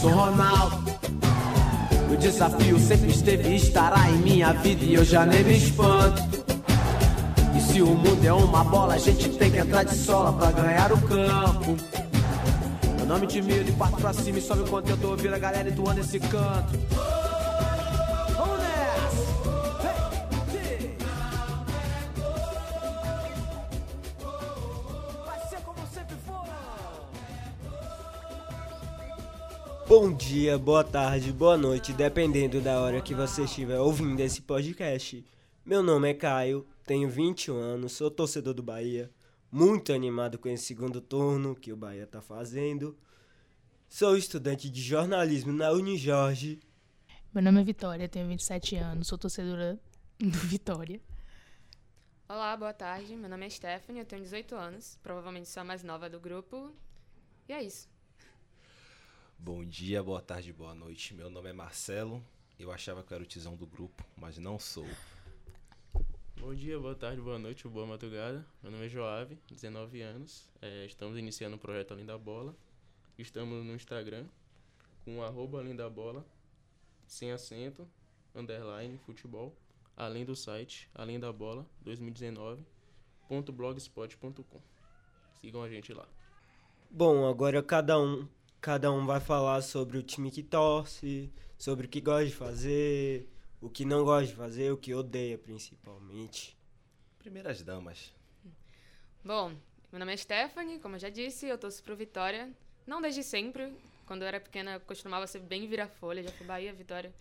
sou Ronaldo. O desafio sempre esteve e estará em minha vida e eu já nem me espanto. E se o mundo é uma bola, a gente tem que entrar de sola pra ganhar o campo. Meu nome de milho e parto pra cima e sobe o conteúdo, ouvir a galera e tu anda esse canto. Bom dia, boa tarde, boa noite, dependendo da hora que você estiver ouvindo esse podcast. Meu nome é Caio, tenho 21 anos, sou torcedor do Bahia, muito animado com esse segundo turno que o Bahia tá fazendo. Sou estudante de jornalismo na Unijorge. Meu nome é Vitória, tenho 27 anos, sou torcedora do Vitória. Olá, boa tarde. Meu nome é Stephanie, eu tenho 18 anos. Provavelmente sou a mais nova do grupo. E é isso. Bom dia, boa tarde, boa noite. Meu nome é Marcelo. Eu achava que eu era o tizão do grupo, mas não sou. Bom dia, boa tarde, boa noite, boa madrugada. Meu nome é Joave, 19 anos. É, estamos iniciando o projeto Além da Bola. Estamos no Instagram com arroba Além da Bola, sem acento, underline, futebol, além do site Além da Bola 2019.blogspot.com. Sigam a gente lá. Bom, agora cada um, cada um vai falar sobre o time que torce, sobre o que gosta de fazer, o que não gosta de fazer, o que odeia principalmente. Primeiras damas. Bom, meu nome é Stephanie, como eu já disse, eu torço pro Vitória. Não desde sempre. Quando eu era pequena, eu costumava ser bem vira-folha, já fui Bahia, Vitória.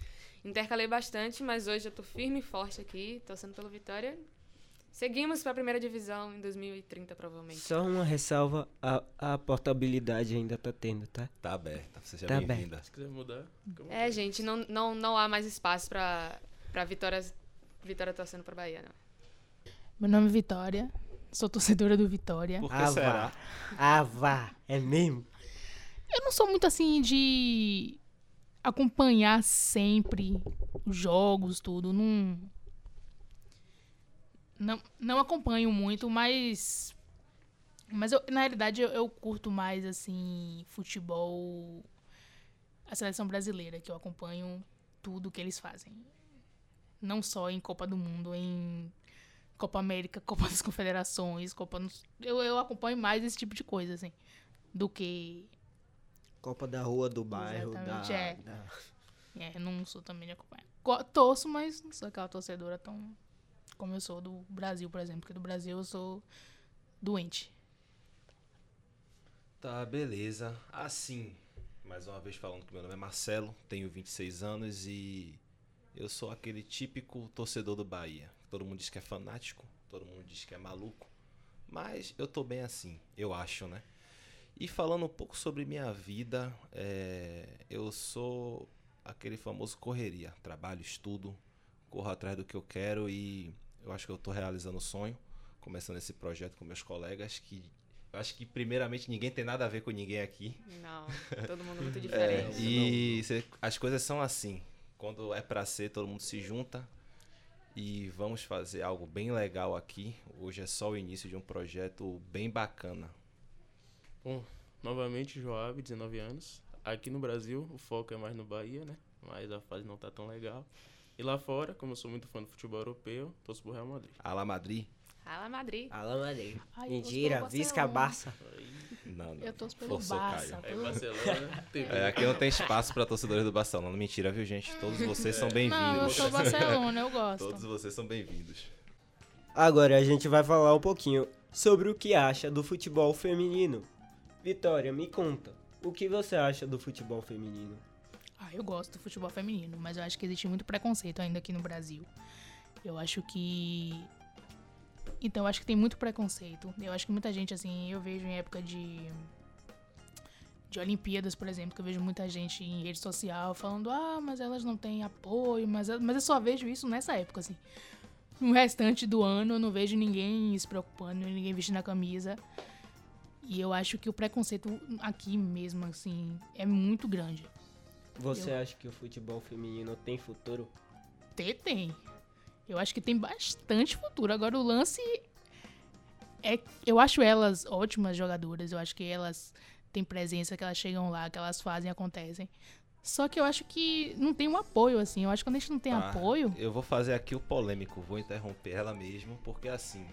Intercalei bastante, mas hoje eu tô firme e forte aqui, torcendo pelo Vitória. Seguimos pra primeira divisão em 2030, provavelmente. Só uma ressalva, a, a portabilidade ainda tá tendo, tá? Tá aberta, seja Tá bem-vinda. Se quiser mudar, É, vontade. gente, não, não, não há mais espaço pra, pra Vitória, Vitória torcendo pra Bahia, não. Meu nome é Vitória, sou torcedora do Vitória. Por que Ah, será? vá. É mesmo? Eu não sou muito assim de acompanhar sempre os jogos, tudo. Não. Não, não acompanho muito, mas. Mas eu, na realidade eu, eu curto mais assim futebol. A seleção brasileira, que eu acompanho tudo que eles fazem. Não só em Copa do Mundo, em Copa América, Copa das Confederações, Copa. Eu, eu acompanho mais esse tipo de coisa, assim. Do que Copa da Rua, do bairro, da, Exatamente, é. da- É, não sou também de acompanhar. Torço, mas não sou aquela torcedora tão como eu sou do Brasil, por exemplo. Porque do Brasil eu sou doente. Tá, beleza. Assim, mais uma vez falando que meu nome é Marcelo, tenho 26 anos e eu sou aquele típico torcedor do Bahia. Todo mundo diz que é fanático, todo mundo diz que é maluco, mas eu tô bem assim, eu acho, né? E falando um pouco sobre minha vida, é, eu sou aquele famoso correria. Trabalho, estudo, corro atrás do que eu quero e eu acho que eu tô realizando o sonho, começando esse projeto com meus colegas que eu acho que primeiramente ninguém tem nada a ver com ninguém aqui. Não, todo mundo muito É, diferente. e cê- as coisas são assim. Quando é pra ser, todo mundo se junta e vamos fazer algo bem legal aqui. Hoje é só o início de um projeto bem bacana. Bom, novamente, Joab, 19 anos. Aqui no Brasil, o foco é mais no Bahia, né? Mas a fase não tá tão legal. E lá fora, como eu sou muito fã do futebol europeu, torço pro Real Madrid. Ala Madrid? Fala, Madrid. Alô, Madrid. Ai, Mentira, Visca. Barça. Não, não. Eu torço pelo Forçou, Barça. Caio. Aí pelo- Barcelona. É, aqui não tem espaço pra torcedores do Barcelona. Mentira, viu, gente? Todos vocês são Não, eu bem-vindos. sou Barcelona, eu gosto. Todos vocês são bem-vindos. Agora a gente vai falar um pouquinho sobre o que acha do futebol feminino. Vitória, me conta, o que você acha do futebol feminino? Ah, eu gosto do futebol feminino, mas eu acho que existe muito preconceito ainda aqui no Brasil. Eu acho que. Então, eu acho que tem muito preconceito. Eu acho que muita gente, assim, eu vejo em época de. De Olimpíadas, por exemplo, que eu vejo muita gente em rede social falando, ah, mas elas não têm apoio, mas, mas eu só vejo isso nessa época, assim. No restante do ano eu não vejo ninguém se preocupando, ninguém vestindo a camisa. E eu acho que o preconceito aqui mesmo, assim, é muito grande. Você Eu- acha que o futebol feminino tem futuro? Ter tem. Eu acho que tem bastante futuro. Agora o lance é eu acho elas ótimas jogadoras, eu acho que elas têm presença, que elas chegam lá, que elas fazem, acontecem. Só que eu acho que não tem um apoio, assim. Eu acho que quando a gente não tem Tá, apoio. Eu vou fazer aqui o polêmico, vou interromper ela mesmo, porque assim,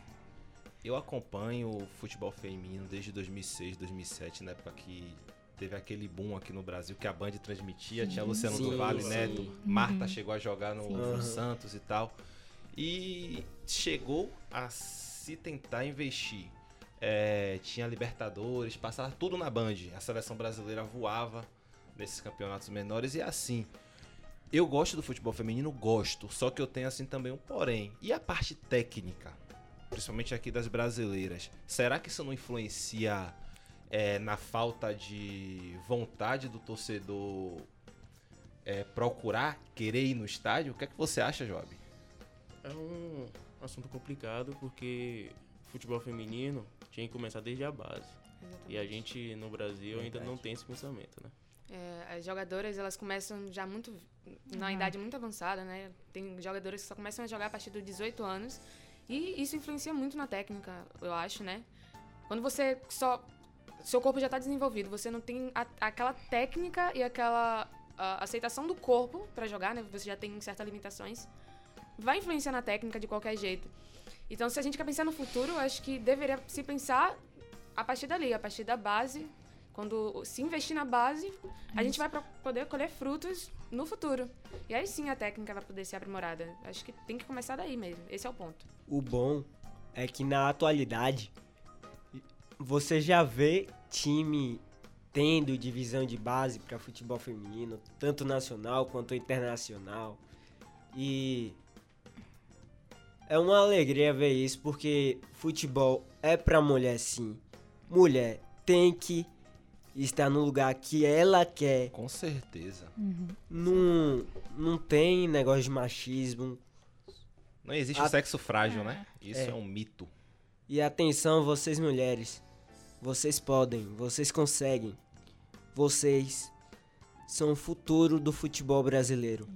eu acompanho o futebol feminino desde 2006, 2007, na época que teve aquele boom aqui no Brasil que a Band transmitia, tinha Luciano Sim, do Vale, sim. Neto, Marta chegou a jogar no, no. Santos e tal. E chegou a se tentar investir. É, tinha Libertadores, passava tudo na Band. A seleção brasileira voava nesses campeonatos menores e assim. Eu gosto do futebol feminino, gosto. Só que eu tenho assim também um porém. E a parte técnica, principalmente aqui das brasileiras, será que isso não influencia é, na falta de vontade do torcedor é, procurar, querer ir no estádio? O que é que você acha, Job? É um assunto complicado porque futebol feminino tinha que começar desde a base. E a gente no Brasil ainda não tem esse pensamento, né? É, as jogadoras, elas começam já muito. na idade muito avançada, né? Tem jogadoras que só começam a jogar a partir dos 18 anos. E isso influencia muito na técnica, eu acho, né? Quando você só. Seu corpo já está desenvolvido, você não tem a- aquela técnica e aquela aceitação do corpo para jogar, né? Você já tem certas limitações. Vai influenciar na técnica de qualquer jeito. Então, se a gente quer pensar no futuro, acho que deveria se pensar a partir dali, a partir da base. Quando se investir na base, a gente vai poder colher frutos no futuro. E aí sim a técnica vai poder ser aprimorada. Acho que tem que começar daí mesmo. Esse é o ponto. O bom é que na atualidade você já vê time tendo divisão de base para futebol feminino, tanto nacional quanto internacional. E é uma alegria ver isso porque futebol é pra mulher sim. Mulher tem que estar no lugar que ela quer. Com certeza. Não, não tem negócio de machismo. Não existe A- o sexo frágil, né? Isso é. É. um mito. E atenção, vocês mulheres. Vocês podem, vocês conseguem. Vocês são o futuro do futebol brasileiro.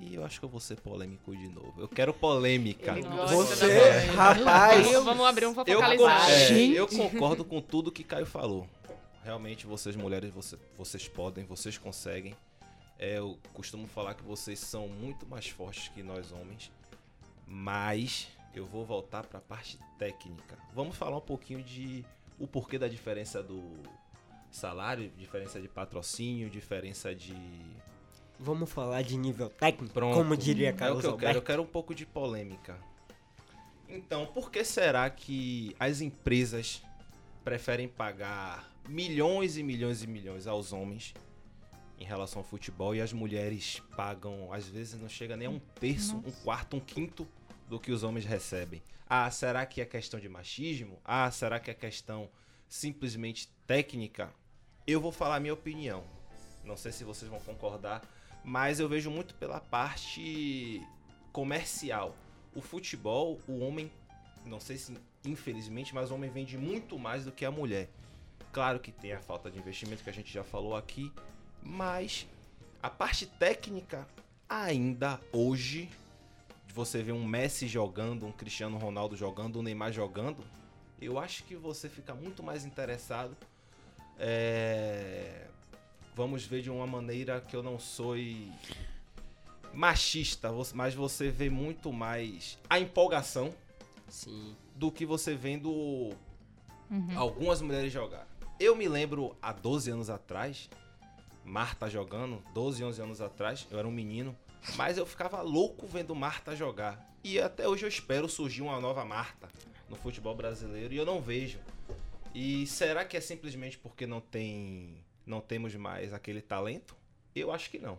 E eu acho que eu vou ser polêmico de novo. Eu quero polêmica. Você, rapaz, Vamos abrir um Eu, focalizar. con- é, eu concordo com tudo que Caio falou. Realmente, vocês mulheres, você- vocês podem, vocês conseguem. É, eu costumo falar que vocês são muito mais fortes que nós homens. Mas eu vou voltar para a parte técnica. Vamos falar um pouquinho de o porquê da diferença do salário, diferença de patrocínio, diferença de vamos falar de nível técnico, Pronto. como diria É o Carlos que eu quero. Eu Alberto. quero um pouco de polêmica. Então, por que será que as empresas preferem pagar milhões e milhões e milhões aos homens em relação ao futebol e as mulheres pagam, às vezes não chega nem a um terço, um quarto, um quinto do que os homens recebem? Ah, será que é questão de machismo? Ah, será que é questão simplesmente técnica? Eu vou falar a minha opinião. Não sei se vocês vão concordar, mas eu vejo muito pela parte comercial. O futebol, o homem, não sei se infelizmente, mas o homem vende muito mais do que a mulher. Claro que tem a falta de investimento que a gente já falou aqui, mas a parte técnica ainda hoje de você ver um Messi jogando, um Cristiano Ronaldo jogando, um Neymar jogando, eu acho que você fica muito mais interessado. É, Vamos ver de uma maneira que eu não sou machista, mas você vê muito mais a empolgação Sim. do que você vendo Uhum. algumas mulheres jogar. Eu me lembro há 12 anos atrás, Marta jogando, 12, 11 anos atrás, eu era um menino, mas eu ficava louco vendo Marta jogar. E até hoje eu espero surgir uma nova Marta no futebol brasileiro e eu não vejo. E será que é simplesmente porque não tem não temos mais aquele talento? Eu acho que não.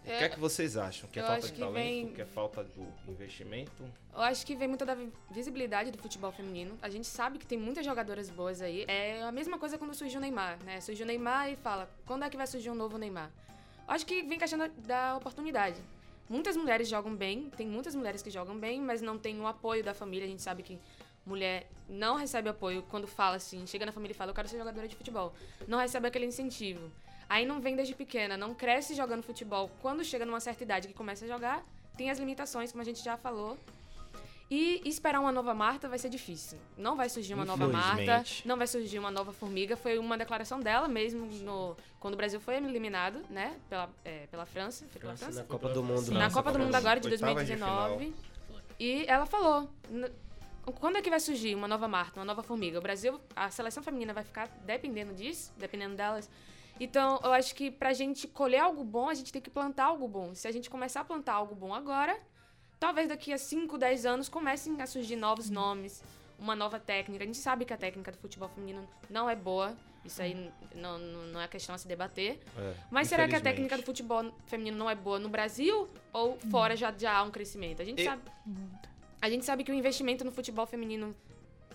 O que é que vocês acham? Que é falta de que talento? vem- Que é falta do investimento? Eu acho que vem muito da vi- visibilidade do futebol feminino. A gente sabe que tem muitas jogadoras boas aí. É a mesma coisa quando surgiu o Neymar, né? Surgiu o Neymar e fala, quando é que vai surgir um novo Neymar? Acho que vem da, da oportunidade. Muitas mulheres jogam bem, tem muitas mulheres que jogam bem, mas não tem o apoio da família. A gente sabe que mulher não recebe apoio quando fala assim, chega na família e fala, eu quero ser jogadora de futebol. Não recebe aquele incentivo. Aí não vem desde pequena, não cresce jogando futebol. Quando chega numa certa idade que começa a jogar, tem as limitações, como a gente já falou. E esperar uma nova Marta vai ser difícil. Não vai surgir uma nova Marta, não vai surgir uma nova Formiga. Foi uma declaração dela mesmo no, quando o Brasil foi eliminado, né? Pela, é, pela França. Foi pela França França? na Copa do Mundo. na França, Copa do Mundo França. agora de Oitavas de 2019. E ela falou: "N- quando é que vai surgir uma nova Marta, uma nova formiga? O Brasil, a seleção feminina vai ficar dependendo disso, dependendo delas. Então, eu acho que pra gente colher algo bom, a gente tem que plantar algo bom. Se a gente começar a plantar algo bom agora, talvez daqui a 5, 10 anos comecem a surgir novos nomes, uma nova técnica. A gente sabe que a técnica do futebol feminino não é boa. Isso aí n- não, não não é questão a se debater. É, Mas será que a técnica do futebol feminino não é boa no Brasil ou fora já, já há um crescimento? A gente, E- sabe, a gente sabe que o investimento no futebol feminino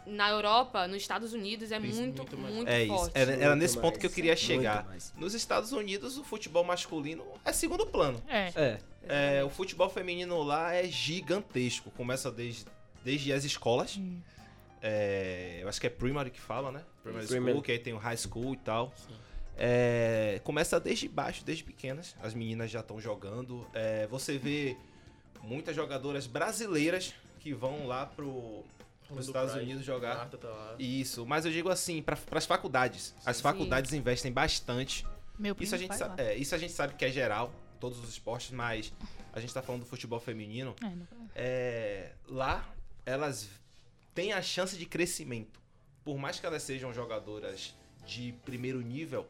na Europa, nos Estados Unidos, é Isso, muito, muito muito. É isso. forte. Era, era Muito nesse ponto mais. que eu queria chegar. Nos Estados Unidos, o futebol masculino é segundo plano. É. É, É, o futebol feminino lá é gigantesco. Começa desde, desde as escolas. É, eu acho que é primary que fala, né? Primary Primary. school, que aí tem o high school e tal. É, começa desde baixo, desde pequenas. As meninas já estão jogando. É, você vê muitas jogadoras brasileiras que vão lá pro, pros Do Estados Pride. Unidos jogar. Tá. Isso, mas eu digo assim, para as faculdades. As Sim. faculdades investem bastante Meu primo isso a, gente sabe, é, isso a gente sabe que é geral, todos os esportes, mas a gente tá falando do futebol feminino. É, É, lá, elas têm a chance de crescimento. Por mais que elas sejam jogadoras de primeiro nível,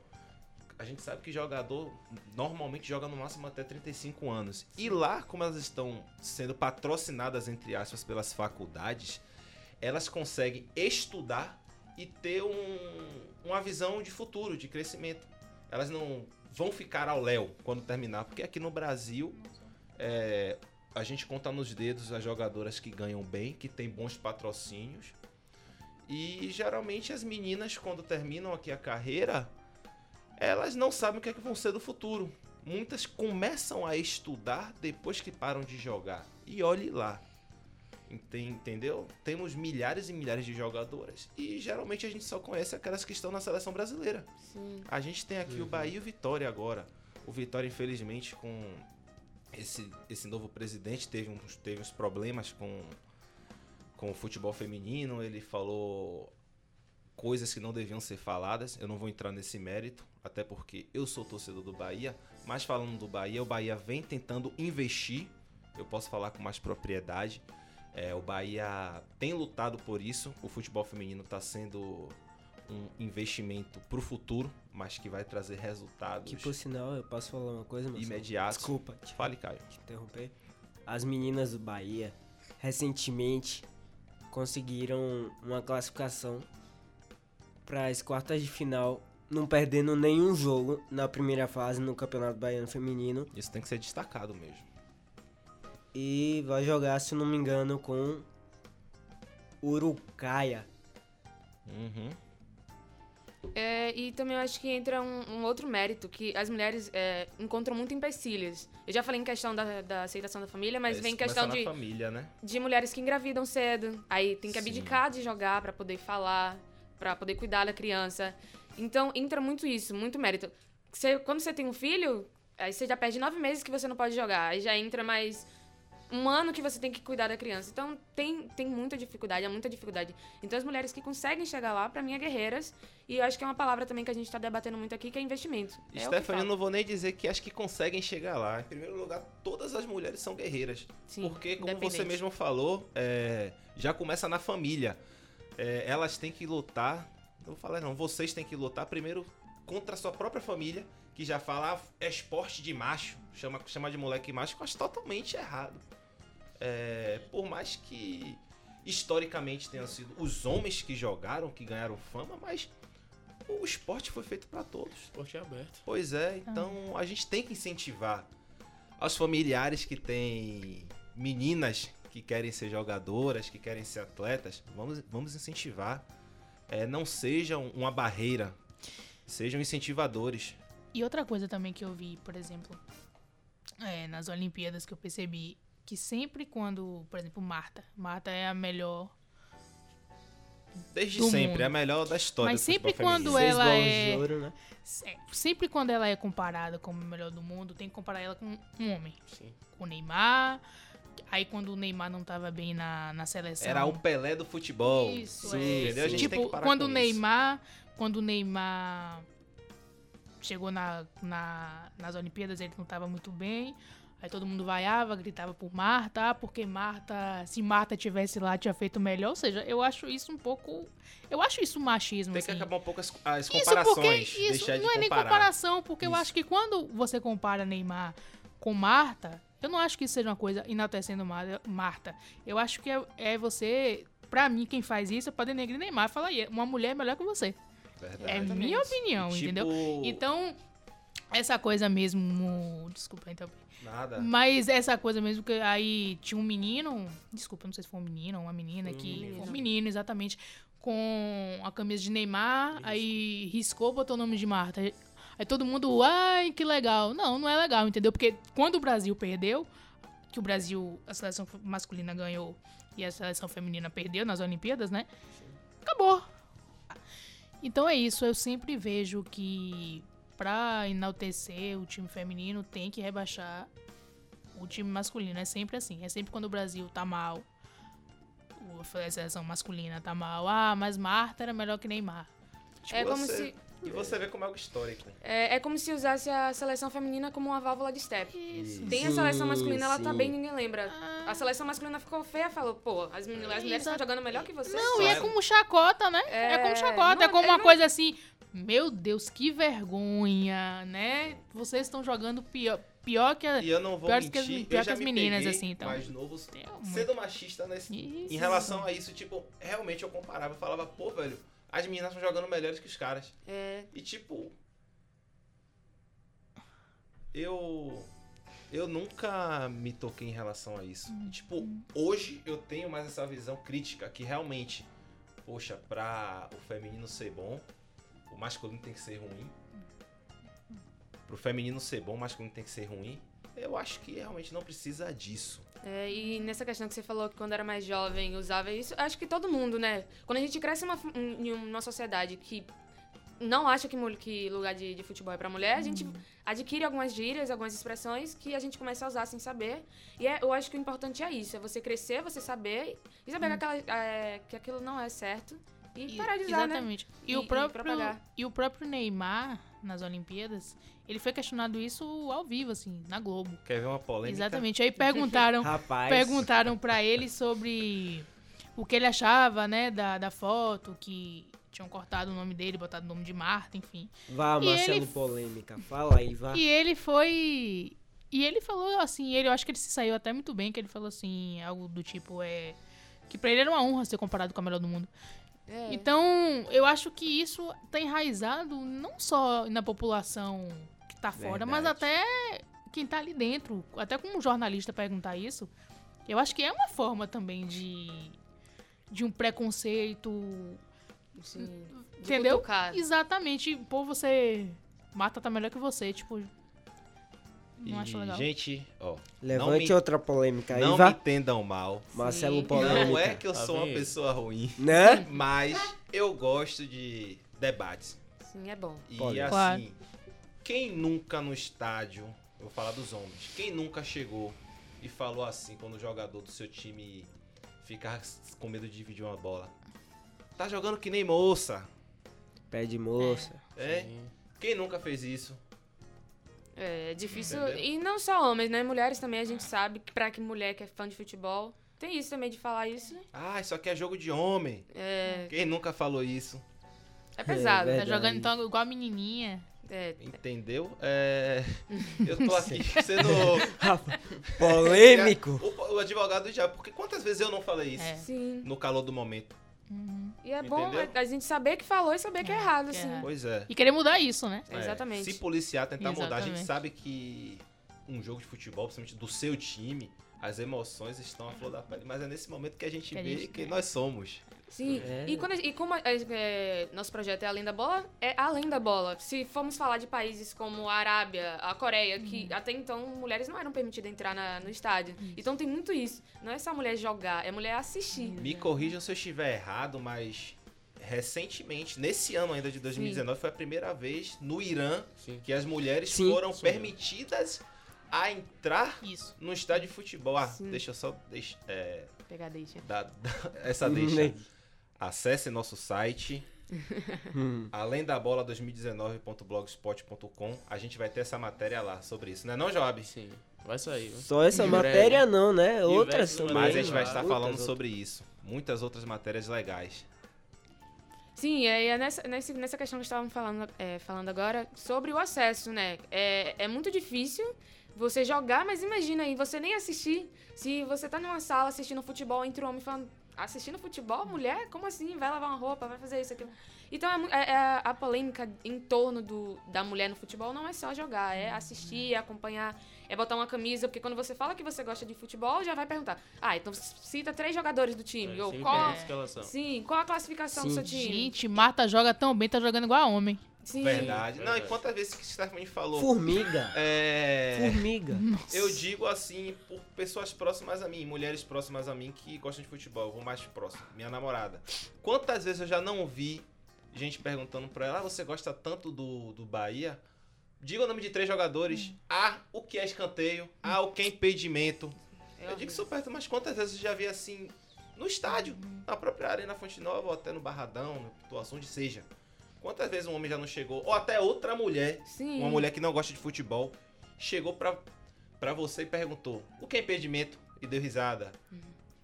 a gente sabe que jogador normalmente joga no máximo até 35 anos. E lá, como elas estão sendo patrocinadas, entre aspas, pelas faculdades, elas conseguem estudar e ter um- uma visão de futuro, de crescimento. Elas não vão ficar ao léu quando terminar, porque aqui no Brasil é, a gente conta nos dedos as jogadoras que ganham bem, que tem bons patrocínios. E geralmente as meninas, quando terminam aqui a carreira, elas não sabem o que é que vão ser do futuro. Muitas começam a estudar depois que param de jogar. E olhe lá. Enten- Entendeu? Temos milhares e milhares de jogadoras. E geralmente a gente só conhece aquelas que estão na seleção brasileira. Sim. A gente tem aqui o Bahia e o Vitória agora. O Vitória, infelizmente, com esse, esse novo presidente, teve uns, teve uns problemas com, com o futebol feminino. Ele falou coisas que não deviam ser faladas. Eu não vou entrar nesse mérito, até porque eu sou torcedor do Bahia. Mas falando do Bahia, o Bahia vem tentando investir. Eu posso falar com mais propriedade. É, o Bahia tem lutado por isso. O futebol feminino está sendo um investimento para o futuro, mas que vai trazer resultados que por sinal, eu posso falar uma coisa, meu imediatos. Desculpa te Fale, Caio. te interromper. As meninas do Bahia, recentemente, conseguiram uma classificação para as quartas de final, não perdendo nenhum jogo na primeira fase no Campeonato Baiano Feminino. Isso tem que ser destacado mesmo. E vai jogar, se não me engano, com Urucaia. Uhum. É, e também eu acho que entra um, um outro mérito, que as mulheres é, encontram muito empecilhos. Eu já falei em questão da, da aceitação da família, mas É, vem questão de, família, né? de mulheres que engravidam cedo. Aí tem que Sim. abdicar de jogar pra poder falar, pra poder cuidar da criança. Então entra muito isso, muito mérito. Você- quando você tem um filho, aí você já perde nove meses que você não pode jogar. Aí já entra mais um ano que você tem que cuidar da criança. Então tem, tem muita dificuldade, é muita dificuldade. Então as mulheres que conseguem chegar lá, pra mim, é guerreiras. E eu acho que é uma palavra também que a gente tá debatendo muito aqui, que é investimento. É Stephanie, eu não vou nem dizer que as que conseguem chegar lá. Em primeiro lugar, todas as mulheres são guerreiras. Sim, porque, como você mesmo falou, é, já começa na família. É, elas têm que lutar. Não vou falar, não. Vocês têm que lutar primeiro contra a sua própria família, que já fala "Ah, é esporte de macho, chama, chama de moleque macho, mas totalmente errado. É, por mais que historicamente tenham sido os homens que jogaram, que ganharam fama, mas o esporte foi feito para todos. Esporte é aberto. Pois é, então a gente tem que incentivar aos familiares que têm meninas que querem ser jogadoras, que querem ser atletas, vamos, vamos incentivar. É, não sejam uma barreira, sejam incentivadores. E outra coisa também que eu vi, por exemplo, é, nas Olimpíadas que eu percebi, que sempre quando, por exemplo, Marta, Marta é a melhor, Desde Do sempre, mundo. é a melhor da história Mas do sempre futebol feminino. quando Seis ela é- ouro, né? é, sempre quando ela é comparada como a melhor do mundo, tem que comparar ela com um homem, Sim. com o Neymar, Aí quando o Neymar não tava bem na, na seleção. Era o Pelé do futebol. Isso, Sim, é. Entendeu? A gente tem tipo, que parar quando com o Neymar. Quando o Neymar chegou na, na, nas Olimpíadas, ele não tava muito bem. Aí todo mundo vaiava, gritava por Marta, ah, porque Marta, se Marta tivesse lá, tinha feito melhor. Ou seja, eu acho isso um pouco. Eu acho isso machismo. Tem que assim. acabar um pouco as, as Isso comparações. porque isso não é nem comparação, porque eu Isso. acho que quando você compara Neymar com Marta, eu não acho que isso seja uma coisa enaltecendo Mar- Marta. Eu acho que é, é você, pra mim, quem faz isso é pra denegrir Neymar. Fala aí, uma mulher é melhor que você. Verdade. É minha opinião, Tipo, entendeu? Então, essa coisa mesmo. Desculpa, então. Nada. Mas essa coisa mesmo que aí tinha um menino, desculpa, não sei se foi um menino ou uma menina Foi um que menino. um menino exatamente com a camisa de Neymar, aí riscou, botou o nome de Marta. Aí todo mundo, ai, que legal. Não, não é legal, entendeu? Porque quando o Brasil perdeu, que o Brasil, a seleção masculina ganhou e a seleção feminina perdeu nas Olimpíadas, né? Acabou. Então é isso, eu sempre vejo que pra enaltecer o time feminino tem que rebaixar o time masculino. É sempre assim. É sempre quando o Brasil tá mal. A seleção masculina tá mal. Ah, mas Marta era melhor que Neymar. É como se. E você vê como é algo histórico. É, é como se usasse a seleção feminina como uma válvula de step. Isso. Tem a seleção masculina, ela tá bem, ninguém lembra. A seleção masculina ficou feia, falou, pô, as, meni- as mulheres estão jogando melhor que você. Não, Só e é é- como chacota, né? É, É, como chacota. não- é como é, uma não- coisa assim. Meu Deus, que vergonha, né? Vocês estão jogando pior, pior que a. E eu não vou Pior que as- mentir, pior eu que as me meninas, assim, então. mais novos, sendo machista nesse, Isso. em relação a isso, tipo, realmente eu comparava, eu falava, pô, velho, as meninas estão jogando melhores que os caras. É, E tipo, eu eu nunca me toquei em relação a isso. E, tipo, hoje eu tenho mais essa visão crítica que realmente, poxa, pra o feminino ser bom, o masculino tem que ser ruim. Pro feminino ser bom, o masculino tem que ser ruim. Eu acho que realmente não precisa disso. é, e nessa questão que você falou que quando era mais jovem usava isso, acho que todo mundo, né? Quando a gente cresce em uma, em uma sociedade que não acha que, que lugar de, de futebol é pra mulher, a gente adquire algumas gírias, algumas expressões que a gente começa a usar sem saber. E é- eu acho que o importante é isso, é você crescer, você saber e saber que, aquela, é, que aquilo não é certo e, E- parar de usar, né? Exatamente. E, E- o e próprio, e o próprio Neymar, nas Olimpíadas, ele foi questionado isso ao vivo, assim, na Globo. Quer ver uma polêmica? Exatamente. Aí perguntaram, Rapaz. perguntaram para ele sobre o que ele achava, né, da, da foto, que tinham cortado o nome dele, botado o nome de Marta, enfim. Vá, E Marcelo ele- Polêmica. Fala aí, vá. E ele foi. E ele falou assim, ele, eu acho que ele se saiu até muito bem, que ele falou assim, algo do tipo, é. Que pra ele era uma honra ser comparado com a melhor do mundo. É. Então, eu acho que isso tá enraizado não só na população que tá fora, mas Verdade. até quem tá ali dentro. Até como um jornalista perguntar isso, eu acho que é uma forma também de. de um preconceito. Sim, de Entendeu? Exatamente. Pô, você. Mata tá melhor que você, tipo. Não E, acho legal. Gente, ó, Levante me- outra polêmica aí, não vá. me entendam mal. Marcelo. Polêmica. Não é que eu Tá sou uma vendo? pessoa ruim, Né? mas eu gosto de debates. Sim, é bom. E Pode. assim, Claro. quem nunca no estádio, eu vou falar dos homens, quem nunca chegou e falou assim quando o jogador do seu time ficar com medo de dividir uma bola? Tá jogando que nem moça. Pé de moça. É? Sim. Quem nunca fez isso? É, é difícil. Entendeu? E não só homens, né? Mulheres também, a gente sabe que pra que mulher que é fã de futebol. Tem isso também de falar isso. Ah, isso aqui é jogo de homem. É, Quem nunca falou isso? é pesado. É Tá jogando então igual a menininha. É, Entendeu? É... Eu tô aqui sendo Polêmico. o, o advogado já. Porque quantas vezes eu não falei isso? É. sim. No calor do momento. E é bom Entendeu? a gente saber que falou e saber que é errado, que é assim. errado. Pois é. E querer mudar isso, né? É, Exatamente. Se policiar, tentar mudar, a gente Exatamente. sabe que um jogo de futebol, principalmente do seu time, as emoções estão à flor da pele. Mas é nesse momento que a gente Que a vê gente- quem nós somos. Sim. É. E, quando, e como é, nosso projeto é Além da Bola, é além da bola. Se formos falar de países como a Arábia, a Coreia, que até então mulheres não eram permitidas entrar na- no estádio. Então tem muito isso. Não é só mulher jogar, é mulher assistir. Me corrijam se eu estiver errado, mas recentemente, nesse ano ainda de 2019, foi a primeira vez no Irã Sim. que as mulheres Sim. foram Sim. permitidas a entrar Isso. no estádio de futebol. Ah, Sim. deixa eu só deixa, é, Pegar deixa. dar, dar essa deixa. Acesse nosso site Hum. além da bola 2019.blogspot.com. A gente vai ter essa matéria lá sobre isso, não é não, Joab? Sim, vai sair. viu? Só essa matéria breve. não, né? Outras também. Mas a gente vai estar falando outras. sobre isso. Muitas outras matérias legais. Sim, é, é nessa, nessa questão que estavam falando, é, falando agora, sobre o acesso, né? É, é muito difícil você jogar, mas imagina aí, você nem assistir. Se você tá numa sala assistindo futebol, entre um homem falando, assistindo futebol, mulher? Como assim? Vai lavar uma roupa, vai fazer isso, aquilo. Então, é, é- é a polêmica em torno do, da mulher no futebol não é só jogar, é assistir, é acompanhar, é botar uma camisa, porque quando você fala que você gosta de futebol, já vai perguntar, ah, então cita três jogadores do time, É, ou qual... escalação. Sim, qual a classificação do Sim. seu time? Gente, Marta joga tão bem, tá jogando igual a homem. Sim. Verdade. Não, e quantas vezes que Stephanie falou? Formiga. É. Formiga. Eu digo assim, por pessoas próximas a mim, mulheres próximas a mim que gostam de futebol, eu vou mais próximo, minha namorada. Quantas vezes eu já não vi gente perguntando pra ela, ah, você gosta tanto do, do Bahia? Diga o nome de três jogadores. Ah, o que é escanteio? Ah, o que é impedimento? É eu digo que sou perto, mas quantas vezes eu já vi assim, no estádio, na própria Arena Fonte Nova, ou até no Barradão, no Pituaçu, onde seja. Quantas vezes um homem já não chegou, ou até outra mulher, Sim. uma mulher que não gosta de futebol, chegou pra, pra você e perguntou: o que é impedimento? E deu risada.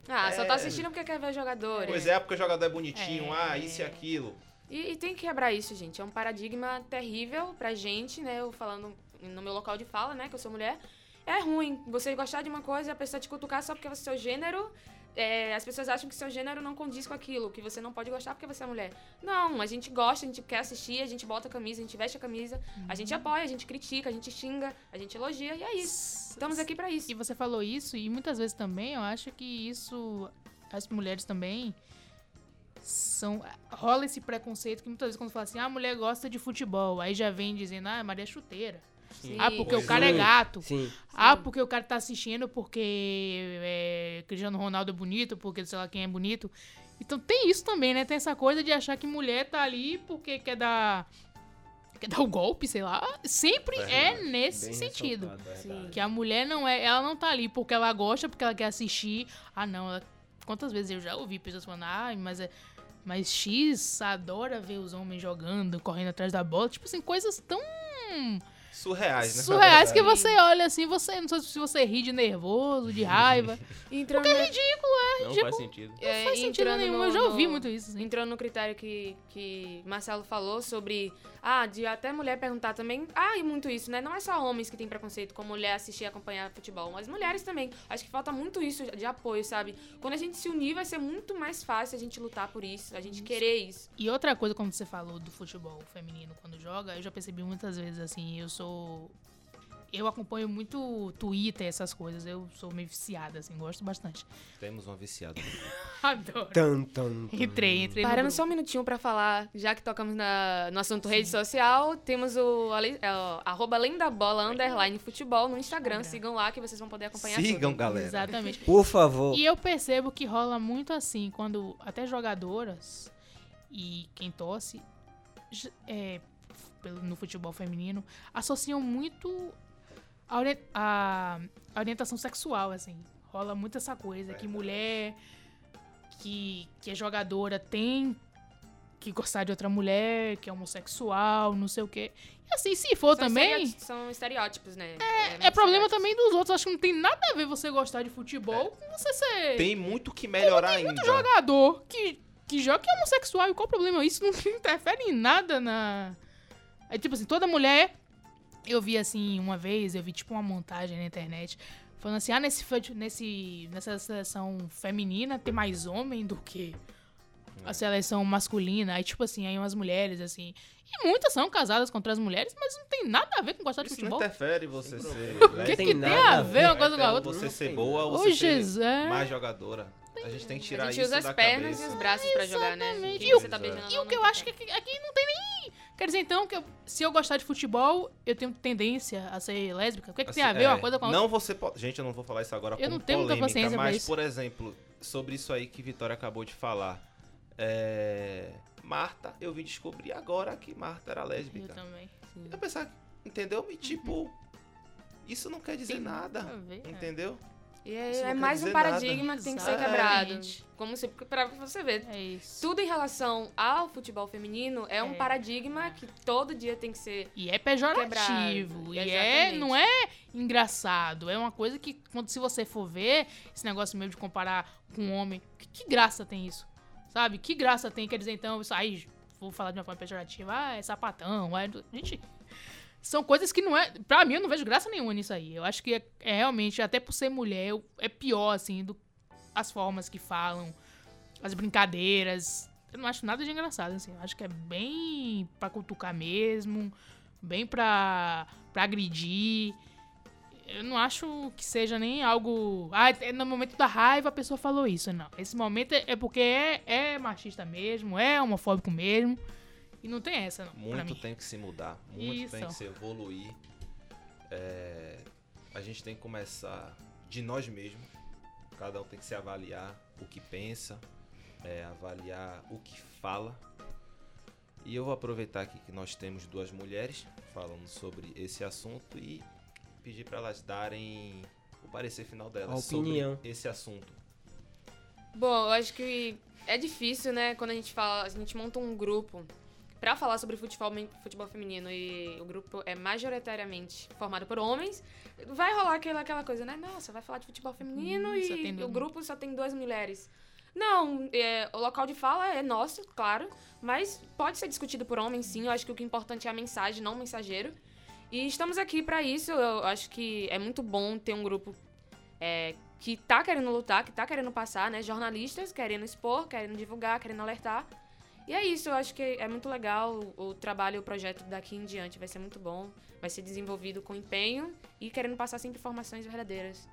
Ah, só É. tá assistindo porque quer ver jogadores. Pois é, porque o jogador é bonitinho, É. ah, isso e aquilo. E, e tem que quebrar isso, gente. É um paradigma terrível pra gente, né? Eu falando no meu local de fala, né? Que eu sou mulher. É ruim você gostar de uma coisa e a pessoa te cutucar só porque você é seu gênero. É, as pessoas acham que seu gênero não condiz com aquilo, que você não pode gostar porque você é mulher. Não, a gente gosta, a gente quer assistir, a gente bota a camisa, a gente veste a camisa, a gente apoia, a gente critica, a gente xinga, a gente elogia, e é isso. Estamos aqui pra isso. E você falou isso, e muitas vezes também eu acho que isso, as mulheres também, são. rola esse preconceito que muitas vezes quando fala assim, ah, a mulher gosta de futebol, aí já vem dizendo, ah, Maria é chuteira. Sim. Ah, porque o cara é é. gato. Sim. Ah, porque o cara tá assistindo porque é, Cristiano Ronaldo é bonito, porque sei lá quem é bonito. Então tem isso também, né? Tem essa coisa de achar que mulher tá ali porque quer dar. quer dar o golpe, sei lá. Sempre é Verdade. nesse Bem sentido. Que a mulher não é. Ela não tá ali porque ela gosta, porque ela quer assistir. Ah, não. ela- quantas vezes eu já ouvi pessoas falando, ah, mas é. Mas X adora ver os homens jogando, correndo atrás da bola. Tipo assim, coisas tão Surreais, né? surreais que você olha assim, você. Não sei se você ri de nervoso, de raiva. Entrando, é ridículo, é Não ridículo. faz sentido. é, Não faz sentido nenhum. no- eu já ouvi no- muito isso. assim. entrando no critério que, que Marcelo falou sobre. Ah, de até mulher perguntar também. Ah, e muito isso, né? Não é só homens que têm preconceito com mulher assistir e acompanhar futebol, mas mulheres também. Acho que falta muito isso de apoio, sabe? Quando a gente se unir, vai ser muito mais fácil a gente lutar por isso, a gente querer isso. E outra coisa, como você falou do futebol feminino quando joga, eu já percebi muitas vezes assim, eu sou. Eu acompanho muito Twitter, essas coisas. Eu sou meio viciada, assim, gosto bastante. Temos uma viciada. Adoro. Tan, tan, tan. Entrei, entrei Parando só um minutinho pra falar, já que tocamos na- no assunto rede social, temos o, é, o arroba além da bola underline futebol no Instagram. Instagram. Sigam lá que vocês vão poder acompanhar Sigam, tudo. galera. Exatamente. Por favor. E eu percebo que rola muito assim, quando até jogadoras e quem torce j- é, no futebol feminino associam muito a, ori- a- a orientação sexual, assim. Rola muito essa coisa, que mulher que, que é jogadora tem que gostar de outra mulher, que é homossexual, não sei o quê. E assim, se for São também, estereótipos- São estereótipos, né? é problema também dos outros. Acho que não tem nada a ver você gostar de futebol com você ser Tem muito que melhorar ainda. jogador que, que joga que é homossexual. E qual o problema? Isso não interfere em nada na. É tipo assim, toda mulher. Eu vi assim, uma vez, eu vi tipo uma montagem na internet. Falando assim, ah, nesse, nesse, nessa seleção feminina tem mais homem do que a seleção masculina. Aí, tipo assim, aí umas mulheres, assim. E muitas são casadas com outras mulheres, mas não tem nada a ver com gostar de Isso não futebol. interfere você ser. O que, que tem a ver uma coisa com a Então, outra? Você ser boa ou você Jesus, ser é. mais jogadora. A gente tem que tirar a gente isso usa da as pernas cabeça. e os braços pra jogar, né? Exatamente. Quem E o- você tá beijando E o que eu acho que aqui, aqui não tem nem. Quer dizer, então, que eu- se eu gostar de futebol, eu tenho tendência a ser lésbica. O que, que tem a Assim, ver uma é, coisa com a outra? Não você pode. Gente, eu não vou falar isso agora Eu não tenho muita polêmica, paciência mas, por exemplo, sobre isso aí que Vitória acabou de falar. É... Marta, eu vim descobrir agora que Marta era Eu lésbica. também. Eu pensava, entendeu? E tipo. Isso não quer dizer nada. nada a ver, é. E é, é mais um paradigma que tem que ser quebrado. Como se, pra você ver, É isso. tudo em relação ao futebol feminino é um É. paradigma que todo dia tem que ser. E é pejorativo. Quebrado. E é, não é engraçado. É uma coisa que, quando se você for ver, esse negócio mesmo de comparar com um homem, que, que graça tem isso? Sabe? Que graça tem? Quer dizer, então, isso aí, vou falar de uma forma pejorativa, ah, é sapatão, é. Gente. São coisas que não é. Pra mim, eu não vejo graça nenhuma nisso aí. Eu acho que é, é realmente, até por ser mulher, eu- é pior, assim, do, as formas que falam, as brincadeiras. Eu não acho nada de engraçado, assim. Eu acho que é bem pra cutucar mesmo, bem pra, pra agredir. Eu não acho que seja nem algo. Ah, no momento da raiva a pessoa falou isso. Não. Esse momento é, é porque é, é machista mesmo, é homofóbico mesmo. E não tem essa, não. Muito tem que se mudar, muito tem Isso. que se evoluir. É, a gente tem que começar de nós mesmos. Cada um tem que se avaliar o que pensa, é, avaliar o que fala. E eu vou aproveitar aqui que nós temos duas mulheres falando sobre esse assunto e pedir para elas darem o parecer final delas A opinião. sobre esse assunto. Bom, eu acho que é difícil, né, quando a gente fala, a gente monta um grupo pra falar sobre futebol, futebol feminino e o grupo é majoritariamente formado por homens, vai rolar aquela, aquela coisa, né? Nossa, vai falar de futebol feminino Hum, e o grupo só tem duas mulheres. Não, é, o local de fala é nosso, claro, mas pode ser discutido por homens, sim. Eu acho que o que é importante é a mensagem, não o mensageiro. E estamos aqui pra isso. Eu acho que é muito bom ter um grupo é, que tá querendo lutar, que tá querendo passar, né? Jornalistas querendo expor, querendo divulgar, querendo alertar. E é isso, eu acho que é muito legal o, trabalho e o projeto daqui em diante. Vai ser muito bom, vai ser desenvolvido com empenho e querendo passar sempre informações verdadeiras.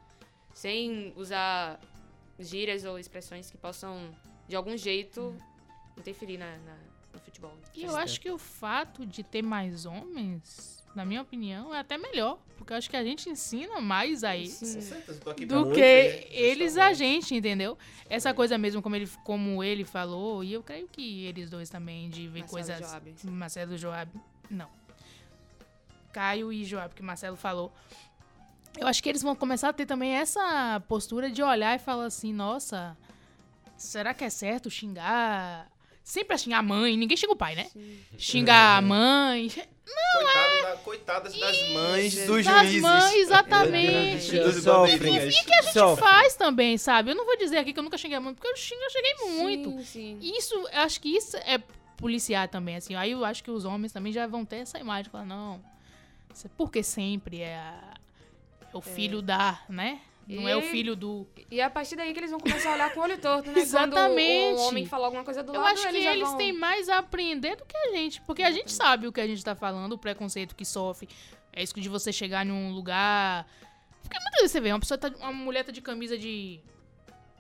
Sem usar gírias ou expressões que possam, de algum jeito, interferir na, na- futebol. E eu acho que o fato de ter mais homens, na minha opinião, é até melhor. Porque eu acho que a gente ensina mais a eles. Do pra que você, eles a gente, entendeu? Essa coisa mesmo, como ele, como ele falou, e eu creio que eles dois também, de ver Marcelo coisas. Joab. Marcelo Joab. Não. Caio e Joab, que o Marcelo falou. Eu acho que eles vão começar a ter também essa postura de olhar e falar assim, nossa, será que é certo xingar? Sempre é xingar a mãe, ninguém xinga o pai, né? Xingar a mãe, Coitado da- coitadas das mães dos das juízes. mães, exatamente. E que a gente Sofre. faz também, sabe? Eu não vou dizer aqui que eu nunca xinguei a mãe, porque eu xingo, eu cheguei muito. Sim, sim. Isso, eu acho que isso é policiar também, assim. Aí eu acho que os homens também já vão ter essa imagem, falar, não, é porque sempre é, a- é o filho da, né? Não é o E- filho do. E é a partir daí que eles vão começar a olhar com o olho torto, né? Exatamente. Quando o homem falar alguma coisa do Eu lado, acho que eles eles vão... têm mais a aprender do que a gente. Porque a gente sabe o que a gente tá falando, o preconceito que sofre. É isso de você chegar num lugar. Porque muitas vezes você vê, uma pessoa tá, uma mulher tá de camisa de.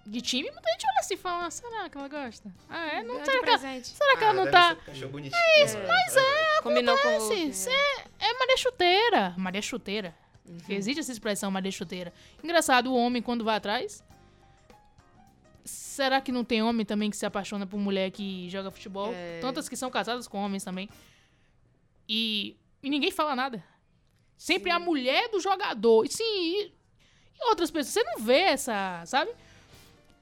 De time, muita gente olha assim e fala, "Ah, será que ela gosta? Ah, é? Não, será que ela, será que ela não tá. Achou bonitinho. É isso, mas é, Combinou com o cê é Maria Chuteira. Maria Chuteira. Uhum. Existe essa expressão, Maria Chuteira. Engraçado, o homem, quando vai atrás. Será que não tem homem também que se apaixona por mulher que joga futebol? É. Tantas que são casadas com homens também. E, e ninguém fala nada. Sempre Sim. a mulher do jogador. E sim, e, e outras pessoas. Você não vê essa, sabe?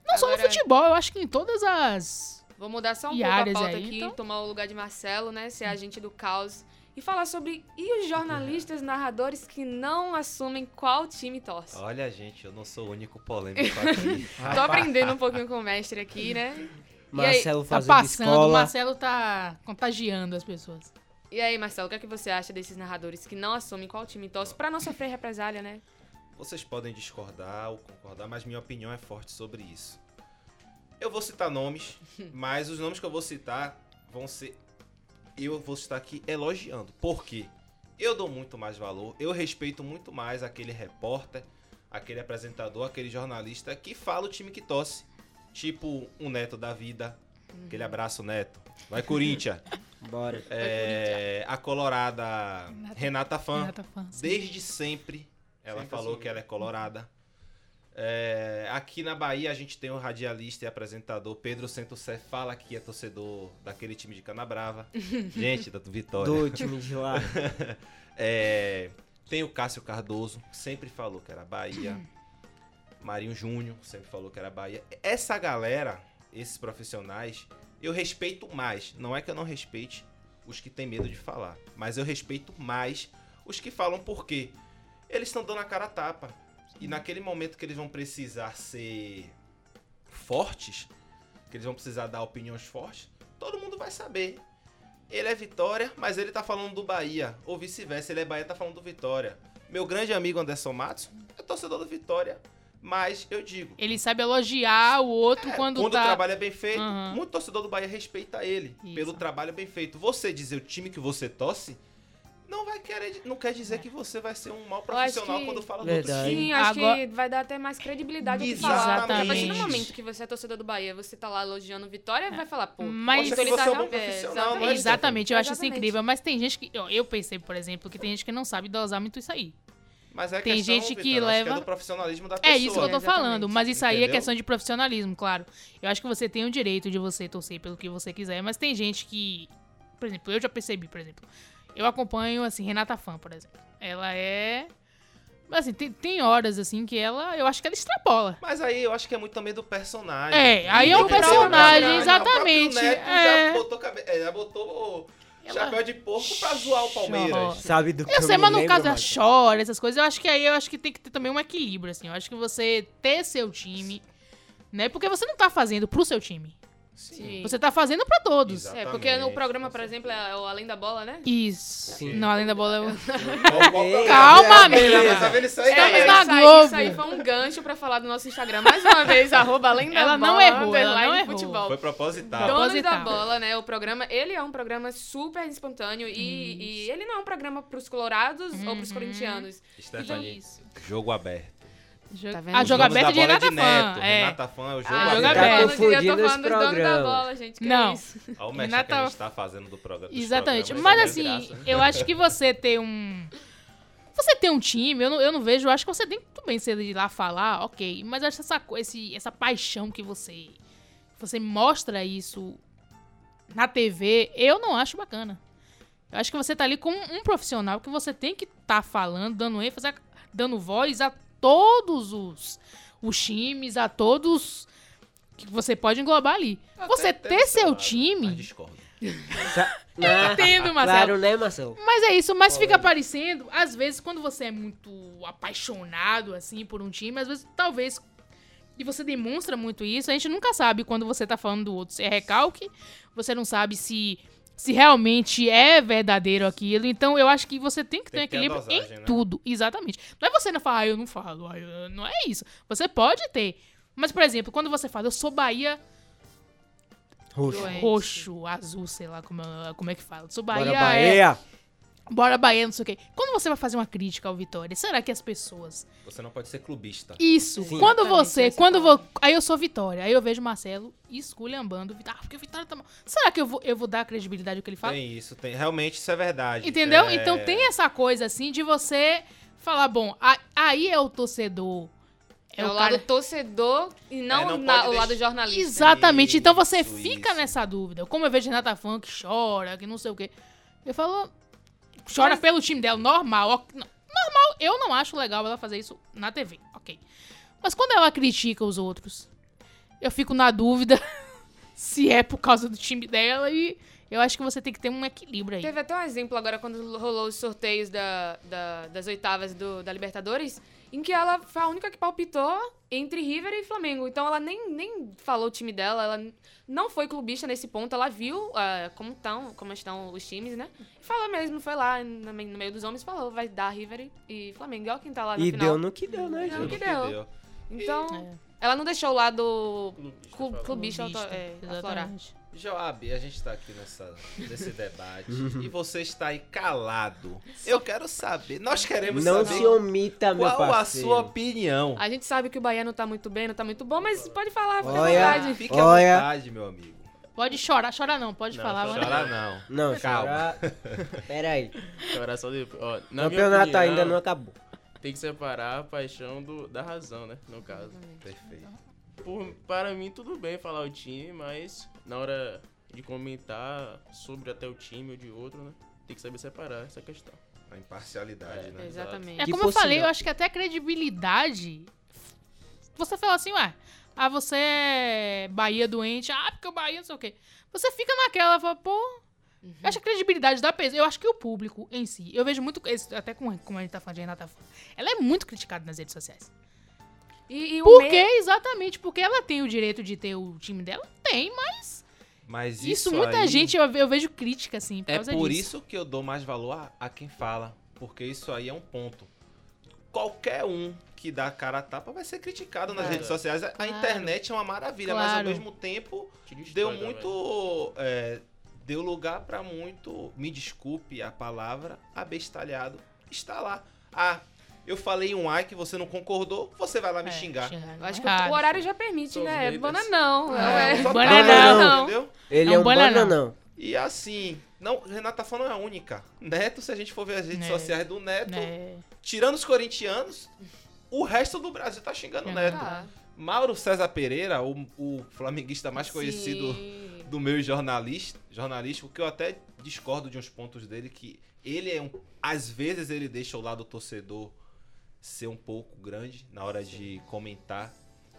Não só no Agora- futebol, eu acho que em todas as. Vou mudar só um pouco a pauta aí, aqui, então? tomar o lugar de Marcelo, né? Ser agente do caos. E falar sobre. E os jornalistas, narradores que não assumem qual time torce? Olha, gente, eu não sou o único polêmico aqui. Tô aprendendo um pouquinho com o mestre aqui, né? Marcelo Tá fazendo passando, o escola. Marcelo tá contagiando as pessoas. E aí, Marcelo, o que, é que você acha desses narradores que não assumem qual time torce pra não sofrer represália, né? Vocês podem discordar ou concordar, mas minha opinião é forte sobre isso. Eu vou citar nomes, mas os nomes que eu vou citar vão ser. Eu vou citar aqui elogiando. Por quê? Eu dou muito mais valor, eu respeito muito mais aquele repórter, aquele apresentador, aquele jornalista que fala o time que torce. Tipo um Neto da vida. Aquele abraço, Neto. Vai, Corinthians. Bora. É, a colorada Renata Fã. Renata Fã. Desde sempre ela Sempre falou assumiu. que ela é colorada. É, aqui na Bahia a gente tem o radialista e apresentador Pedro Centocé, fala que é torcedor daquele time de Canabrava. gente, da Vitória. Do time de lá. É, Tem o Cássio Cardoso, que sempre falou que era Bahia. Marinho Júnior sempre falou que era Bahia. Essa galera, esses profissionais, eu respeito mais. Não é que eu não respeite os que têm medo de falar, mas eu respeito mais os que falam por quê. Eles estão dando a cara a tapa. E naquele momento que eles vão precisar ser fortes, que eles vão precisar dar opiniões fortes, todo mundo vai saber. Ele é Vitória, mas ele tá falando do Bahia. Ou vice-versa, ele é Bahia, tá falando do Vitória. Meu grande amigo Anderson Matos é torcedor do Vitória. Mas eu digo. Ele sabe elogiar o outro é, quando, quando tá. o trabalho é bem feito, Uhum. muito torcedor do Bahia respeita ele Isso. pelo trabalho bem feito. Você dizer o time que você torce, não vai querer, não quer dizer que você vai ser um mau profissional que- quando fala Verdade. do outro time. Sim, acho Agora- que vai dar até mais credibilidade ao que falar. Porque a partir do momento que você é torcedor do Bahia, você tá lá elogiando Vitória, vai falar, pô, Mas- que ele tá é um bom real- é, profissional, exatamente. né? Exatamente, eu acho isso incrível. Mas tem gente que. Eu, percebo, por exemplo, que tem gente que não sabe dosar muito isso aí. Mas é Tem questão, gente que Vitor, leva- é do profissionalismo da pessoa. É isso que eu tô Exatamente. falando, mas isso aí é Entendeu? questão de profissionalismo, claro. Eu acho que você tem o direito de você torcer pelo que você quiser, mas tem gente que. Por exemplo, eu já percebi, por exemplo. Eu acompanho, assim, Renata Fã, por exemplo. Ela é. Assim, tem, tem horas, assim, que ela. Eu acho que ela extrapola. Mas aí eu acho que é muito também do personagem. É, aí é o Entendeu? personagem, O próprio exatamente, Neto é. já botou, cabe... é, já botou Ela- chapéu de porco pra zoar o Palmeiras. Chorou. Sabe do que Eu sei, me mas no caso ela Marcelo? chora, essas coisas, eu acho que aí eu acho que tem que ter também um equilíbrio, assim. Eu acho que você ter seu time, né? Porque você não tá fazendo pro seu time. Sim. Você tá fazendo pra todos. Exato. É, porque no Exatamente, programa, por exemplo, é o Além da Bola, né? Isso. Sim. Não, além da bola é o... Calma, É. Tá vendo isso aí? Estamos É, na isso, aí, Globo. isso aí foi um gancho pra falar do nosso Instagram. Mais uma vez, arroba Além da Ela Bola. não errou, ela não errou. Futebol. Foi proposital. Então- Donos da Proposital. Bola, né? O programa, ele é um programa super espontâneo e, e ele não é um programa pros colorados ou pros Uhum. corintianos. Stephanie, Isso. jogo aberto. Jo- Tá vendo? A Os jogo aberto de Renata de Neto. Fã. É. Renata Fã é o jogo Ah, aberto. tô confundindo dos donos da programa. bola, gente. Que Não. é isso? Olha o mexe Renata- que a gente tá fazendo do programa. Exatamente. programas, Mas é assim, graça, né? eu acho que você ter um. Você ter um time, eu não, eu não vejo, eu acho que você tem tudo bem ser ir lá falar, ok. Mas eu acho essa, esse, essa paixão que você. Você mostra isso na TV, eu não acho bacana. Eu acho que você tá ali como um profissional que você tem que estar falando, dando ênfase, dando voz a todos os, os times, a todos que você pode englobar ali. Até Você tem ter seu lado, time. discordo. Ah, Entendo, Marcelo. Claro, né, Marcelo? Mas é isso, mas fica parecendo, às vezes, quando você é muito apaixonado, assim, por um time, às vezes, talvez, e você demonstra muito isso, a gente nunca sabe quando você tá falando do outro se é recalque, você não sabe se, se realmente é verdadeiro aquilo, então eu acho que você tem que ter Tem um que ter a equilíbrio dosagem, em né? tudo, exatamente. Não é você não falar, ah, eu não falo, ah, eu- não é isso. Você pode ter, mas, por exemplo, quando você fala, eu sou Bahia Roxo. Roxo, azul, sei lá como, é- como é que fala, eu sou Bahia, Bora, é- Bahia! Bora Bahia, não sei o quê. Quando você vai fazer uma crítica ao Vitória, será que as pessoas. Você não pode ser clubista. Isso, Sim. quando você. essa Quando vou. Aí eu sou Vitória, aí eu vejo Marcelo esculhambando o Vitória. Ah, porque o Vitória tá mal. Será que eu vou, eu vou dar credibilidade ao que ele fala? Tem isso, tem. Realmente isso é verdade. Entendeu? É- Então tem essa coisa assim de você falar, bom, a- aí é o torcedor. É, É, o o lado cara. torcedor e não, É, não na- o deixar- lado jornalista. Exatamente. Então você Isso, fica isso. nessa dúvida. Como eu vejo Renata Fã que chora, que não sei o quê. Eu falo. Chora Mas- pelo time dela, normal. Normal, eu não acho legal ela fazer isso na TV, ok. Mas quando ela critica os outros, eu fico na dúvida se é por causa do time dela e eu acho que você tem que ter um equilíbrio aí. Teve até um exemplo agora quando rolou os sorteios da, da- das oitavas do- da Libertadores, em que ela foi a única que palpitou entre River e Flamengo. Então ela nem, nem falou o time dela, ela não foi clubista nesse ponto, ela viu ah, como, tão, como estão os times, né? E falou mesmo, foi lá no, me- no meio dos homens, falou, vai dar River e, e Flamengo. E olha quem tá lá no E final. deu no que deu, né, Deu no que deu. Então, É. ela não deixou o lado Clubista, clubista, Clubista, é, aflorar. Joab, a gente tá aqui nessa, nesse debate e você está aí calado. Eu quero saber, nós queremos Não saber se omita, meu qual a sua opinião. A gente sabe que o Bahia não tá muito bem, não tá muito bom, mas pode falar, fica à Olha. vontade. Fique à Olha. vontade, meu amigo. Pode chorar, chorar não, pode Não, falar. mas- Chorar não. Não, Calma. chorar... Pera aí. Chorar só depois. Ó, na O minha campeonato opinião, ainda não acabou. Tem que separar a paixão do, da razão, né? No caso. Perfeito. Por, para mim, tudo bem falar o time, mas na hora de comentar sobre até o time ou de outro, né? Tem que saber separar essa questão. A imparcialidade, É, né? Exatamente. É como eu falei, eu acho que até a credibilidade. Você fala assim, ué, ah, você é Bahia doente, ah, porque o Bahia não sei o quê. Você fica naquela, fala, pô. Uhum. Eu acho que a credibilidade da peso. Eu acho que o público em si, eu vejo muito. Até como, como a gente tá falando de Renata ela é muito criticada nas redes sociais. E, e o Por meio- quê? Exatamente. Porque ela tem o direito de ter o time dela? Tem, mas. Mas Isso, isso, muita aí gente, eu, eu vejo crítica, assim, por É causa por disso. isso que eu dou mais valor a, a quem fala. Porque isso aí é um ponto. Qualquer um que dá a cara a tapa vai ser criticado nas Claro. redes sociais. A- Claro. internet é uma maravilha, mas ao Claro. mesmo tempo deu também. muito. é, deu lugar pra muito. Me desculpe a palavra, abestalhado. Está lá. Ah, eu falei um ai que você não concordou, você vai lá me É, xingar. Eu acho que errado. o horário já permite, né? haters. Bananão. É, É, Só bananão. Entendeu? Ele É é um bananão. bananão. E assim, não, Renata Fã não é a única. Neto, se a gente for ver as redes Né. sociais do Neto, Né? tirando os corintianos, o resto do Brasil tá xingando o É. Neto. Tá. Mauro César Pereira, o, o flamenguista mais conhecido Sim. do meio jornalista, jornalístico, que eu até discordo de uns pontos dele, que ele é um. Às vezes ele deixa o lado torcedor ser um pouco grande na hora de comentar.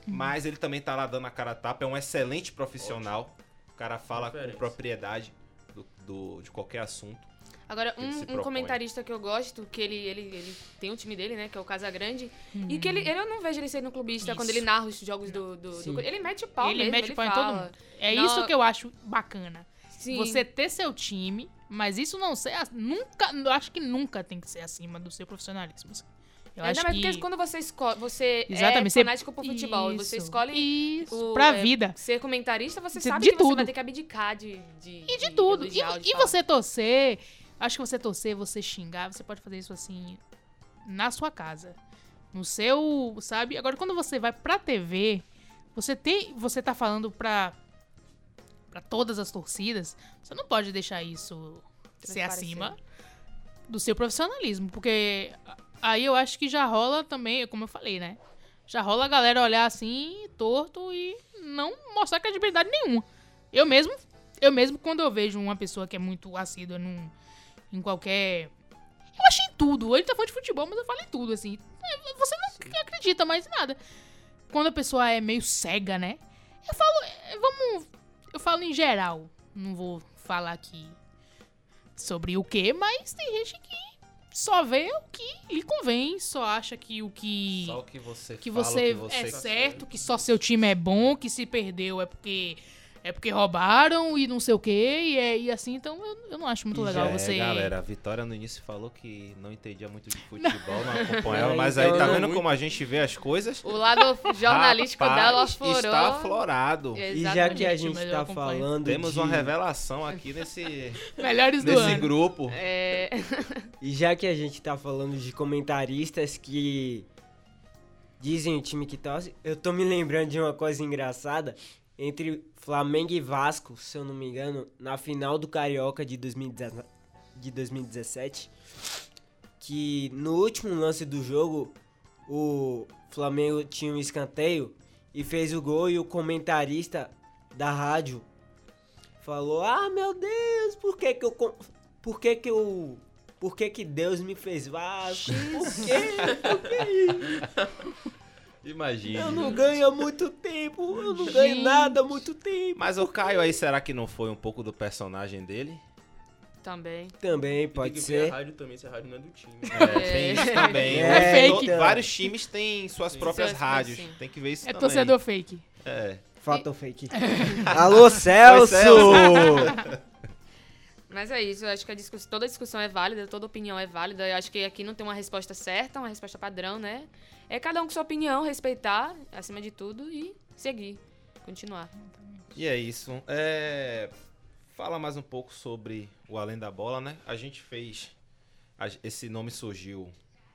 Mas ele também tá lá dando a cara a tapa, é um excelente profissional. O cara fala Referência. com propriedade do, do- de qualquer assunto. Agora, um, um comentarista que eu gosto, que ele, ele, ele tem um time dele, né? Que é o Casagrande. Uhum. E que ele, ele- eu não vejo ele sendo clubista quando Isso. ele narra os jogos do. do, do- ele mete o pau Ele mesmo, mete ele o pau em fala. todo mundo. É Não- isso que eu acho bacana. Sim. Você ter seu time, mas isso não ser. Nunca. Eu acho que nunca tem que ser acima do seu profissionalismo. Eu Ainda acho mais que. porque quando você escolhe. Você Exatamente, é você- fanático por futebol. e Você Isso, escolhe Isso, o- pra é, vida. ser comentarista, você De- sabe de que você tudo. vai ter que abdicar de. de E de tudo. E, de e você torcer. Acho que você torcer, você xingar, você pode fazer isso assim. Na sua casa. No seu. Sabe? Agora, quando você vai pra TV, você tem. Você tá falando pra. Pra todas as torcidas. Você não pode deixar isso ser acima do seu profissionalismo. Porque aí eu acho que já rola também, como eu falei, né? Já rola a galera olhar assim, torto e não mostrar credibilidade nenhuma. Eu mesmo, eu mesmo, quando eu vejo uma pessoa que é muito assídua num, em qualquer. Eu achei tudo. Ele tá falando de futebol, mas eu falei tudo, assim. É, Você não acredita mais em nada. Quando a pessoa é meio cega, né? Eu falo. é, Vamos. Eu falo em geral. Não vou falar aqui sobre o que, mas tem gente que só vê o que lhe convém, só acha que o que Só o que você que fala, você, que é você certo, que só seu time é bom, que se perdeu é porque é porque roubaram e não sei o quê, e, é, e assim, então eu, eu não acho muito E legal é, você. galera, a Vitória no início falou que não entendia muito de futebol, não acompanhava, Não, mas então aí tá não vendo muito. como a gente vê as coisas? O lado jornalístico Rapaz, dela aflorou. Está aflorado. E já que a gente tá falando Temos de... uma revelação aqui nesse, Melhores do nesse ano. grupo. É, E já que a gente tá falando de comentaristas que dizem o time que torce, eu tô me lembrando de uma coisa engraçada entre Flamengo e Vasco, se eu não me engano, na final do Carioca de 2017, de 2017 que no último lance do jogo o Flamengo tinha um escanteio e fez o gol e o comentarista da rádio falou: "Ah, meu Deus, por que que eu por que que eu por que que Deus me fez Vasco? Por quê? Por que Imagina. eu não ganho há muito tempo, eu não ganho Gente. nada há muito tempo." Mas o Caio aí, será que não foi um pouco do personagem dele? também. Também E pode tem que ver ser. a rádio também, se a rádio não é do time. É, tem isso também. É To- fake. Vários times têm suas Sim. próprias Suas- rádios. sim. Tem que ver isso É também. torcedor fake. É. Fato ou fake? Alô, Celso! Mas é isso, eu acho que a toda discussão é válida, toda opinião é válida. Eu acho que aqui não tem uma resposta certa, uma resposta padrão, né? É cada um com sua opinião, respeitar, acima de tudo, e seguir, continuar. E é isso. É, Fala mais um pouco sobre o Além da Bola, né? A gente fez. Esse nome surgiu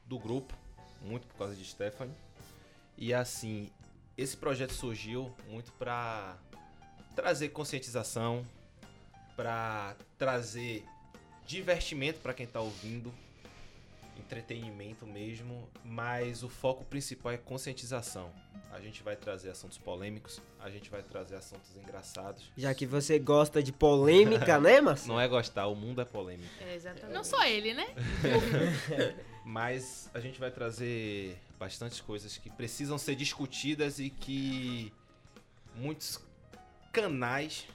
do grupo, muito por causa de Stephanie. E assim, esse projeto surgiu muito para trazer conscientização, para trazer divertimento para quem tá ouvindo. entretenimento mesmo, mas o foco principal é conscientização. A gente vai trazer assuntos polêmicos, a gente vai trazer assuntos engraçados. Já que você gosta de polêmica, né, Marcelo? Não é gostar, o mundo é polêmico. É, exatamente. Não só ele, né? Mas a gente vai trazer bastante coisas que precisam ser discutidas e que muitos canais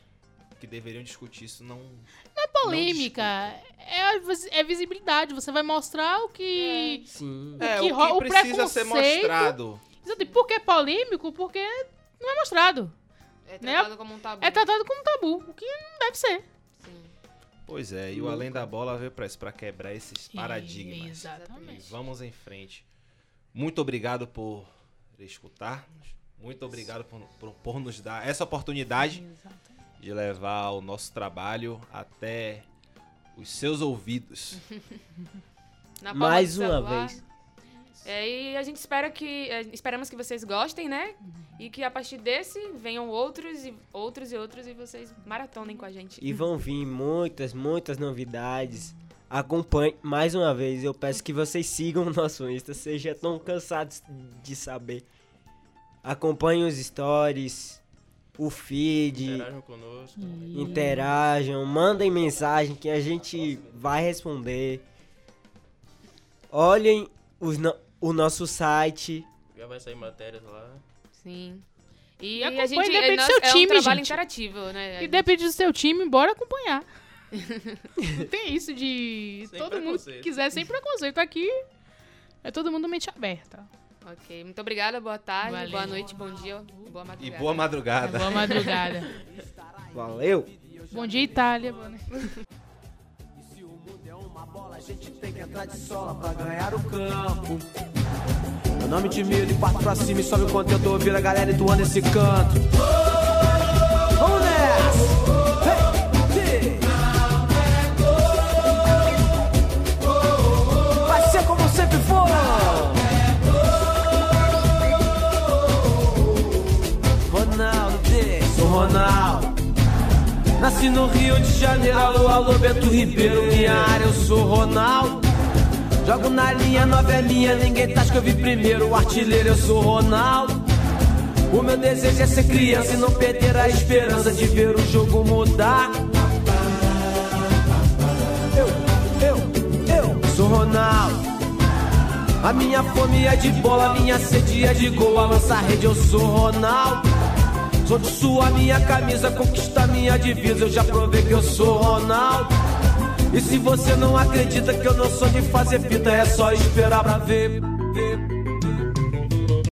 que deveriam discutir isso não. Não é polêmica, é, a vis- é visibilidade. Você vai mostrar o que. Sim. O É, que o ro- que o precisa ser mostrado. Exato. E por que é polêmico? Porque não é mostrado. É né? tratado como um tabu. É tratado como tabu, o que não deve ser. Sim. Pois é, e o Além da Bola veio pra isso, pra quebrar esses paradigmas. Exatamente. E vamos em frente. Muito obrigado por escutar-nos. Muito obrigado por, por, por nos dar essa oportunidade Exatamente. De levar o nosso trabalho até os seus ouvidos. Mais uma celular. vez. É, e a gente espera que. é, esperamos que vocês gostem, né? E que a partir desse venham outros e outros e outros e vocês maratonem com a gente. E vão vir muitas, muitas novidades. Acompanhe mais uma vez. Eu peço que vocês sigam o nosso Insta. Sejam tão cansados de saber. Acompanhem os stories, o feed, Interajam conosco. interajam, mandem mensagem que a gente vai responder. Olhem os no- o nosso site. Já vai sair matérias lá. Sim. E, E a gente depende do seu é um time, trabalho gente. interativo, né? E depende do seu time, bora acompanhar. Não tem isso de Sem todo mundo que quiser sem preconceito. Aqui é todo mundo mente aberta. Ok, muito obrigada, boa tarde, Valeu. boa noite, bom dia, boa E madrugada. boa madrugada. Boa madrugada. Valeu! Bom dia, Itália. Boa. E se o mundo é uma bola, a gente tem que entrar de sola pra ganhar o campo. Eu não me intimido e parto pra cima e sobe o conteúdo, vira a galera entoando esse canto. Vamos nessa! Nasci no Rio de Janeiro, alô, alô, Beto Ribeiro, minha área, eu sou Ronaldo. Jogo na linha, nove é ninguém tá, que eu vi primeiro. O artilheiro, eu sou Ronaldo. O meu desejo é ser criança e não perder a esperança de ver o jogo mudar. Eu, eu, eu sou Ronaldo. A minha fome é de bola, a minha sede é de gol. A lança rede, eu sou Ronaldo. Sou de sua minha camisa, conquista minha divisa. Eu já provei que eu sou Ronaldo. E se você não acredita que eu não sou de fazer fita, é só esperar pra ver.